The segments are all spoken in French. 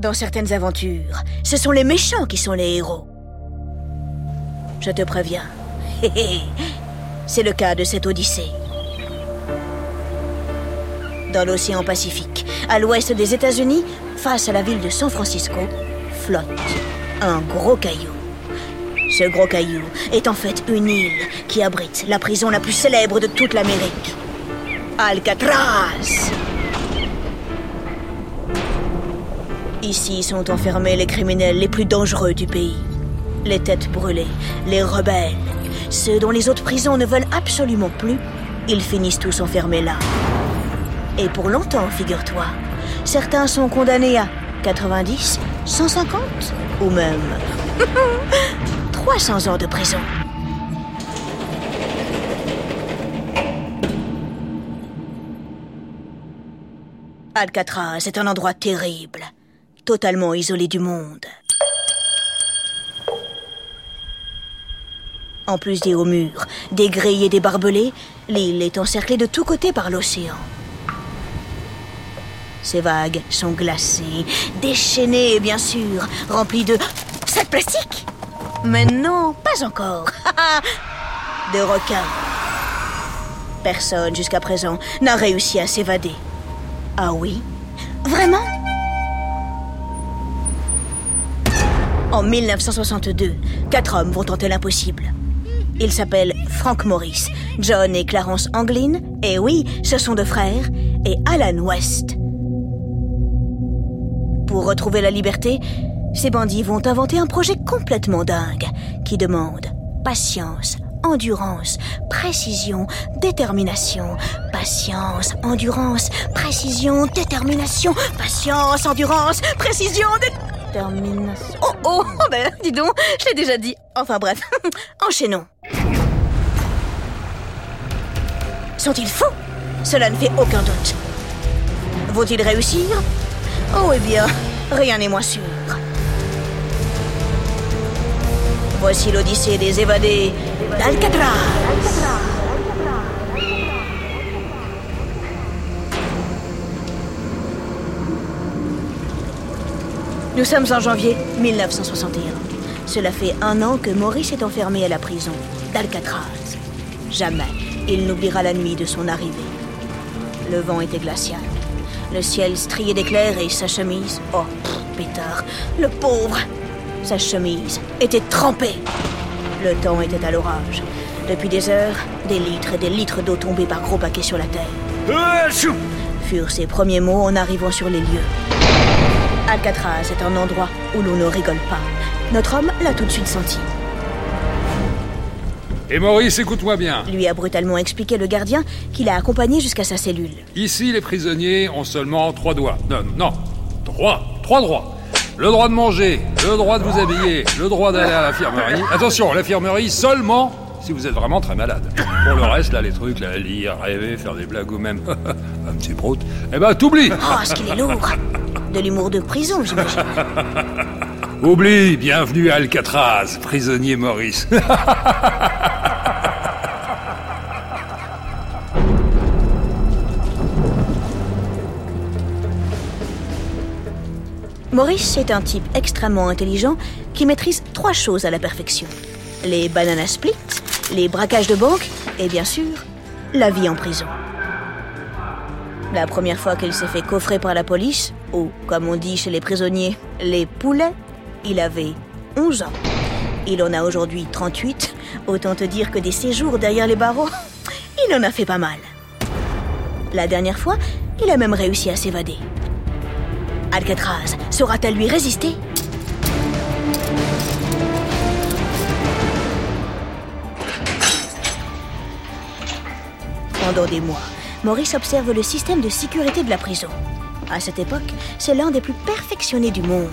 Dans certaines aventures, ce sont les méchants qui sont les héros. Je te préviens. C'est le cas de cette Odyssée. Dans l'océan Pacifique, à l'ouest des États-Unis, face à la ville de San Francisco, flotte un gros caillou. Ce gros caillou est en fait une île qui abrite la prison la plus célèbre de toute l'Amérique. Alcatraz Ici sont enfermés les criminels les plus dangereux du pays. Les têtes brûlées, les rebelles, ceux dont les autres prisons ne veulent absolument plus, ils finissent tous enfermés là. Et pour longtemps, figure-toi. Certains sont condamnés à 90, 150 ou même 300 ans de prison. Alcatraz est un endroit terrible, totalement isolé du monde. En plus des hauts murs, des grilles et des barbelés, l'île est encerclée de tous côtés par l'océan. Ces vagues sont glacées, déchaînées bien sûr, remplies de sacs plastiques. Mais non, pas encore. de requins. Personne jusqu'à présent n'a réussi à s'évader. Ah oui? Vraiment? En 1962, quatre hommes vont tenter l'impossible. Ils s'appellent Frank Morris, John et Clarence Anglin, et oui, ce sont deux frères, et Alan West. Pour retrouver la liberté, ces bandits vont inventer un projet complètement dingue qui demande patience, endurance, précision, détermination. Patience, endurance, précision, détermination. Patience, endurance, précision, détermination. Oh oh, ben dis donc, je l'ai déjà dit. Enfin bref, enchaînons. Sont-ils fous? Cela ne fait aucun doute. Vont-ils réussir? Oh, eh bien, rien n'est moins sûr. Voici l'Odyssée des évadés d'Alcatraz. Nous sommes en janvier 1961. Cela fait un an que Maurice est enfermé à la prison d'Alcatraz. Jamais il n'oubliera la nuit de son arrivée. Le vent était glacial. Le ciel strié d'éclairs et sa chemise. Oh, pétard, le pauvre Sa chemise était trempée. Le temps était à l'orage. Depuis des heures, des litres et des litres d'eau tombaient par gros paquets sur la terre. Furent ses premiers mots en arrivant sur les lieux. Alcatraz est un endroit où l'on ne rigole pas. Notre homme l'a tout de suite senti. Et Maurice, écoute-moi bien. Lui a brutalement expliqué le gardien qui l'a accompagné jusqu'à sa cellule. Ici, les prisonniers ont seulement trois doigts. Non, non, trois. Trois droits. Le droit de manger, le droit de vous habiller, le droit d'aller à l'infirmerie. Attention, l'infirmerie seulement si vous êtes vraiment très malade. Pour le reste, là, les trucs, là, lire, rêver, faire des blagues ou même un petit prout, eh ben, t'oublies Oh, ce qu'il est lourd De l'humour de prison, j'imagine. Oublie, bienvenue à Alcatraz, prisonnier Maurice. Maurice est un type extrêmement intelligent qui maîtrise trois choses à la perfection. Les banana splits, les braquages de banque et bien sûr, la vie en prison. La première fois qu'il s'est fait coffrer par la police, ou comme on dit chez les prisonniers, les poulets, il avait 11 ans. Il en a aujourd'hui 38, autant te dire que des séjours derrière les barreaux, il en a fait pas mal. La dernière fois, il a même réussi à s'évader. Alcatraz saura-t-elle lui résister? Pendant des mois, Maurice observe le système de sécurité de la prison. À cette époque, c'est l'un des plus perfectionnés du monde.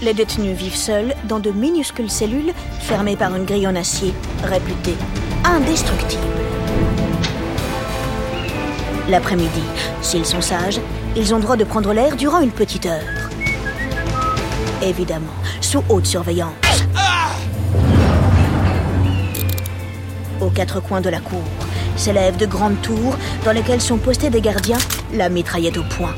Les détenus vivent seuls dans de minuscules cellules fermées par une grille en acier réputée indestructible. L'après-midi, s'ils sont sages, ils ont droit de prendre l'air durant une petite heure. Évidemment, sous haute surveillance. Aux quatre coins de la cour s'élèvent de grandes tours dans lesquelles sont postés des gardiens, la mitraillette au poing.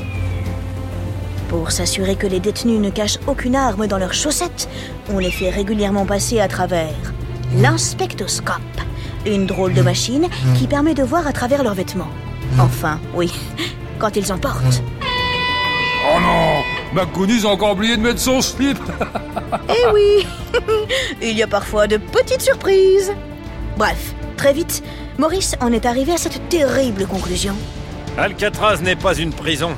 Pour s'assurer que les détenus ne cachent aucune arme dans leurs chaussettes, on les fait régulièrement passer à travers l'inspectoscope, une drôle de machine qui permet de voir à travers leurs vêtements. Enfin, oui, quand ils en portent. Oh non McGoonies a encore oublié de mettre son slip Eh oui Il y a parfois de petites surprises. Bref, très vite, Maurice en est arrivé à cette terrible conclusion. Alcatraz n'est pas une prison.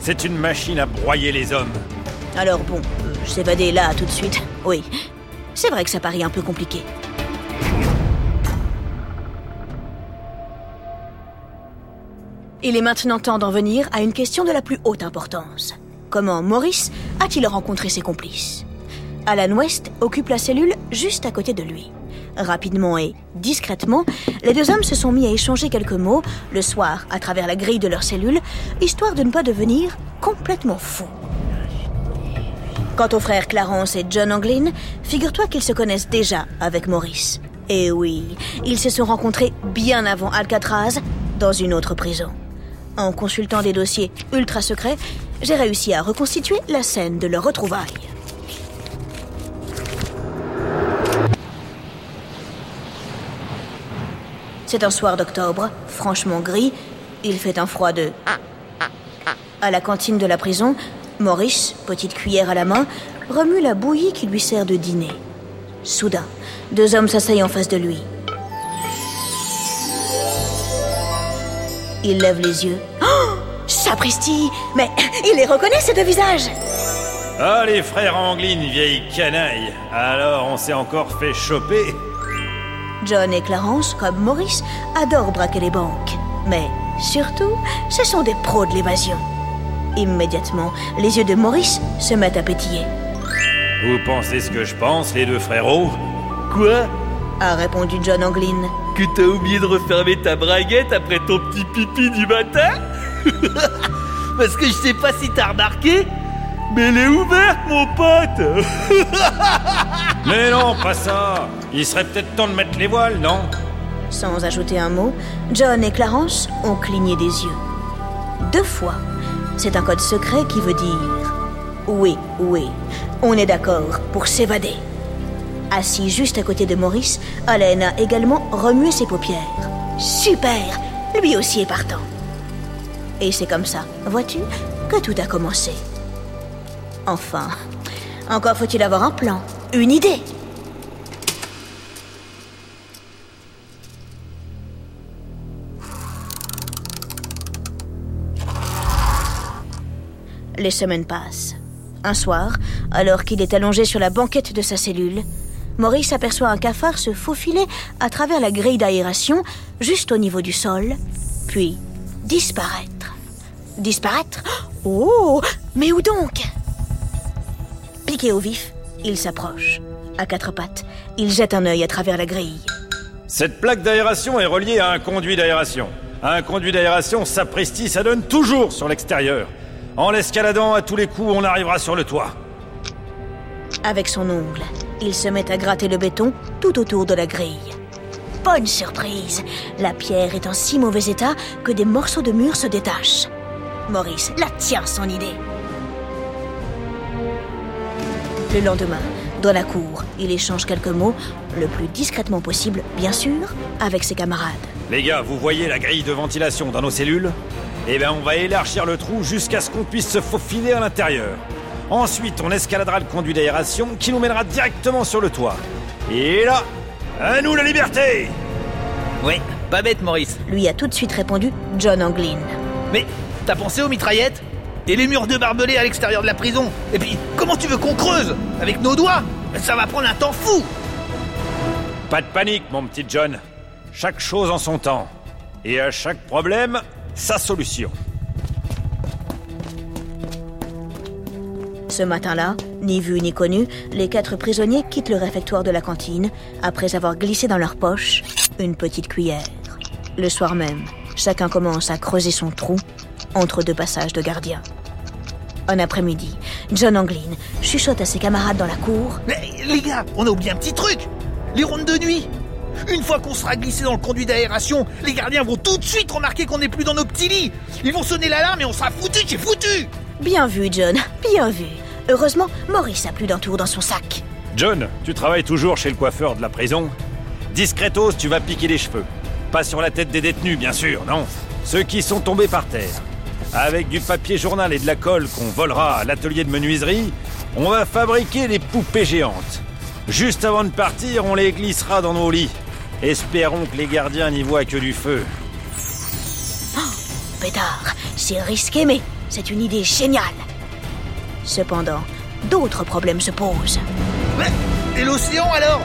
C'est une machine à broyer les hommes. Alors bon, euh, s'évader là tout de suite, oui. C'est vrai que ça paraît un peu compliqué. Il est maintenant temps d'en venir à une question de la plus haute importance. Comment Maurice a-t-il rencontré ses complices? Alan West occupe la cellule juste à côté de lui. Rapidement et discrètement, les deux hommes se sont mis à échanger quelques mots le soir à travers la grille de leur cellule, histoire de ne pas devenir complètement fous. Quant aux frères Clarence et John Anglin, figure-toi qu'ils se connaissent déjà avec Maurice. Et oui, ils se sont rencontrés bien avant Alcatraz, dans une autre prison. En consultant des dossiers ultra secrets, j'ai réussi à reconstituer la scène de leur retrouvaille. C'est un soir d'octobre, franchement gris. Il fait un froid de... À la cantine de la prison, Maurice, petite cuillère à la main, remue la bouillie qui lui sert de dîner. Soudain, deux hommes s'asseyent en face de lui. Il lève les yeux. Oh Sapristi Mais il les reconnaît, ces deux visages Ah, les frères Anglin, vieille canaille. Alors, on s'est encore fait choper John et Clarence, comme Maurice, adorent braquer les banques. Mais surtout, ce sont des pros de l'évasion. Immédiatement, les yeux de Maurice se mettent à pétiller. Vous pensez ce que je pense, les deux frérots? Quoi? A répondu John Anglin. Que t'as oublié de refermer ta braguette après ton petit pipi du matin? Parce que je sais pas si t'as remarqué, mais elle est ouverte, mon pote Mais non, pas ça Il serait peut-être temps de mettre les voiles, non? Sans ajouter un mot, John et Clarence ont cligné des yeux. Deux fois. C'est un code secret qui veut dire Oui, oui, on est d'accord pour s'évader. Assis juste à côté de Maurice, Allen a également remué ses paupières. Super Lui aussi est partant. Et c'est comme ça, vois-tu, que tout a commencé. Enfin, encore faut-il avoir un plan, une idée. Les semaines passent. Un soir, alors qu'il est allongé sur la banquette de sa cellule, Maurice aperçoit un cafard se faufiler à travers la grille d'aération, juste au niveau du sol, puis disparaître. Disparaître? Oh Mais où donc? Piqué au vif, il s'approche. À quatre pattes, il jette un œil à travers la grille. Cette plaque d'aération est reliée à un conduit d'aération. Un conduit d'aération, sapristi, ça donne toujours sur l'extérieur. En l'escaladant, à tous les coups, on arrivera sur le toit. Avec son ongle, il se met à gratter le béton tout autour de la grille. Bonne surprise La pierre est en si mauvais état que des morceaux de mur se détachent. Maurice la tient son idée. Le lendemain, dans la cour, il échange quelques mots, le plus discrètement possible, bien sûr, avec ses camarades. Les gars, vous voyez la grille de ventilation dans nos cellules? Eh bien, on va élargir le trou jusqu'à ce qu'on puisse se faufiler à l'intérieur. Ensuite, on escaladera le conduit d'aération qui nous mènera directement sur le toit. Et là, à nous la liberté Oui, pas bête, Maurice. Lui a tout de suite répondu John Anglin. Mais t'as pensé aux mitraillettes? Et les murs de barbelés à l'extérieur de la prison Et puis, comment tu veux qu'on creuse Avec nos doigts? Ça va prendre un temps fou Pas de panique, mon petit John. Chaque chose en son temps. Et à chaque problème, sa solution. Ce matin-là, ni vu ni connu, les quatre prisonniers quittent le réfectoire de la cantine après avoir glissé dans leur poche une petite cuillère. Le soir même, chacun commence à creuser son trou entre deux passages de gardiens. Un après-midi, John Anglin chuchote à ses camarades dans la cour. Mais les gars, on a oublié un petit truc Les rondes de nuit Une fois qu'on sera glissé dans le conduit d'aération, les gardiens vont tout de suite remarquer qu'on n'est plus dans nos petits lits Ils vont sonner l'alarme et on sera foutu, c'est foutu Bien vu, John, bien vu. Heureusement, Maurice a plus d'un tour dans son sac. John, tu travailles toujours chez le coiffeur de la prison? Discretos, tu vas piquer les cheveux. Pas sur la tête des détenus, bien sûr, non. Ceux qui sont tombés par terre. Avec du papier journal et de la colle qu'on volera à l'atelier de menuiserie, on va fabriquer des poupées géantes. Juste avant de partir, on les glissera dans nos lits. Espérons que les gardiens n'y voient que du feu. Pétard, c'est risqué, mais c'est une idée géniale. Cependant, d'autres problèmes se posent. Mais, et l'océan alors?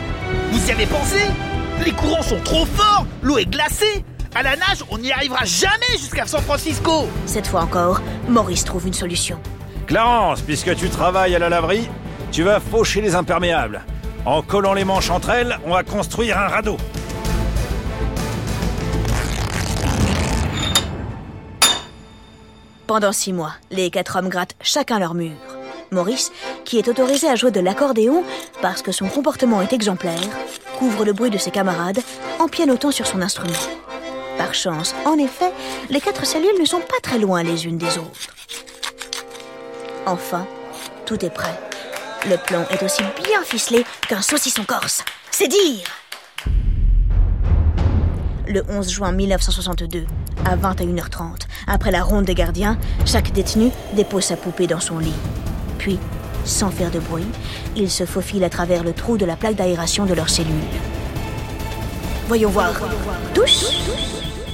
Vous y avez pensé? Les courants sont trop forts, l'eau est glacée. À la nage, on n'y arrivera jamais jusqu'à San Francisco. Cette fois encore, Maurice trouve une solution. Clarence, puisque tu travailles à la laverie, tu vas faucher les imperméables. En collant les manches entre elles, on va construire un radeau. Pendant six mois, les quatre hommes grattent chacun leur mur. Maurice, qui est autorisé à jouer de l'accordéon parce que son comportement est exemplaire, couvre le bruit de ses camarades en pianotant sur son instrument. En effet, les quatre cellules ne sont pas très loin les unes des autres. Enfin, tout est prêt. Le plan est aussi bien ficelé qu'un saucisson corse. C'est dire Le 11 juin 1962, à 21h30, après la ronde des gardiens, chaque détenu dépose sa poupée dans son lit. Puis, sans faire de bruit, ils se faufilent à travers le trou de la plaque d'aération de leur cellule. Voyons voir.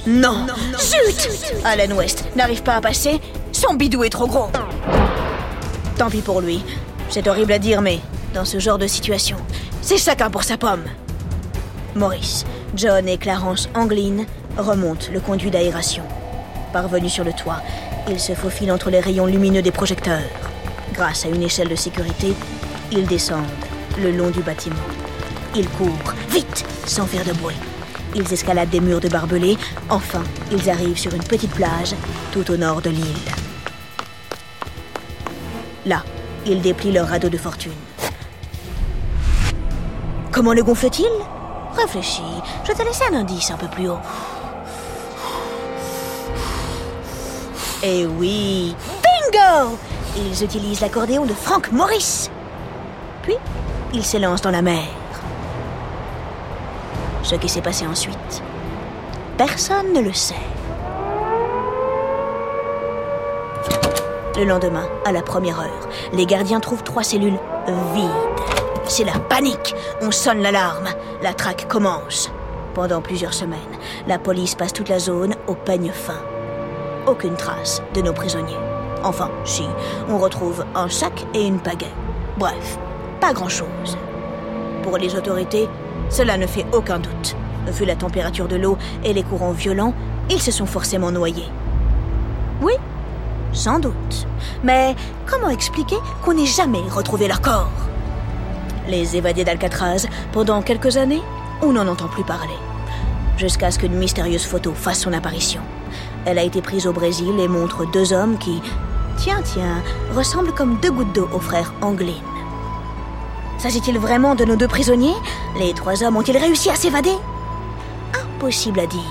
Non Zut Alan West n'arrive pas à passer, son bidou est trop gros. Tant pis pour lui. C'est horrible à dire, mais dans ce genre de situation, c'est chacun pour sa pomme. Maurice, John et Clarence Anglin remontent le conduit d'aération. Parvenus sur le toit, ils se faufilent entre les rayons lumineux des projecteurs. Grâce à une échelle de sécurité, ils descendent le long du bâtiment. Ils courent, vite, sans faire de bruit. Ils escaladent des murs de barbelés. Enfin, ils arrivent sur une petite plage tout au nord de l'île. Là, ils déplient leur radeau de fortune. Comment le gonfle-t-il? Réfléchis, je te laisse un indice un peu plus haut. Eh oui Bingo Ils utilisent l'accordéon de Frank Morris. Puis, ils s'élancent dans la mer. Ce qui s'est passé ensuite, personne ne le sait. Le lendemain, à la première heure, les gardiens trouvent trois cellules vides. C'est la panique. On sonne l'alarme. La traque commence. Pendant plusieurs semaines, la police passe toute la zone au peigne fin. Aucune trace de nos prisonniers. Enfin, si, on retrouve un sac et une pagaie. Bref, pas grand-chose. Pour les autorités, cela ne fait aucun doute. Vu la température de l'eau et les courants violents, ils se sont forcément noyés. Oui, sans doute. Mais comment expliquer qu'on n'ait jamais retrouvé leur corps? Les évadés d'Alcatraz, pendant quelques années, on n'en entend plus parler. Jusqu'à ce qu'une mystérieuse photo fasse son apparition. Elle a été prise au Brésil et montre deux hommes qui, tiens, tiens, ressemblent comme deux gouttes d'eau aux frères Anglin. S'agit-il vraiment de nos deux prisonniers? Les trois hommes ont-ils réussi à s'évader? Impossible à dire.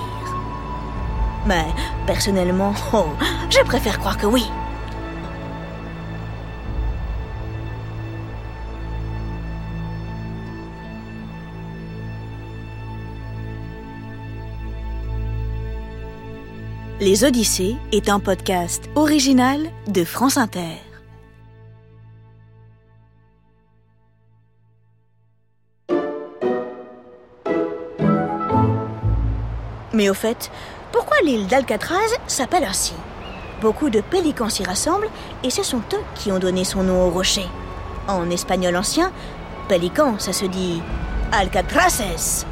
Mais personnellement, oh, je préfère croire que oui. Les Odyssées est un podcast original de France Inter. Mais au fait, pourquoi l'île d'Alcatraz s'appelle ainsi Beaucoup de pélicans s'y rassemblent et ce sont eux qui ont donné son nom au rocher. En espagnol ancien, pélican, ça se dit Alcatraces.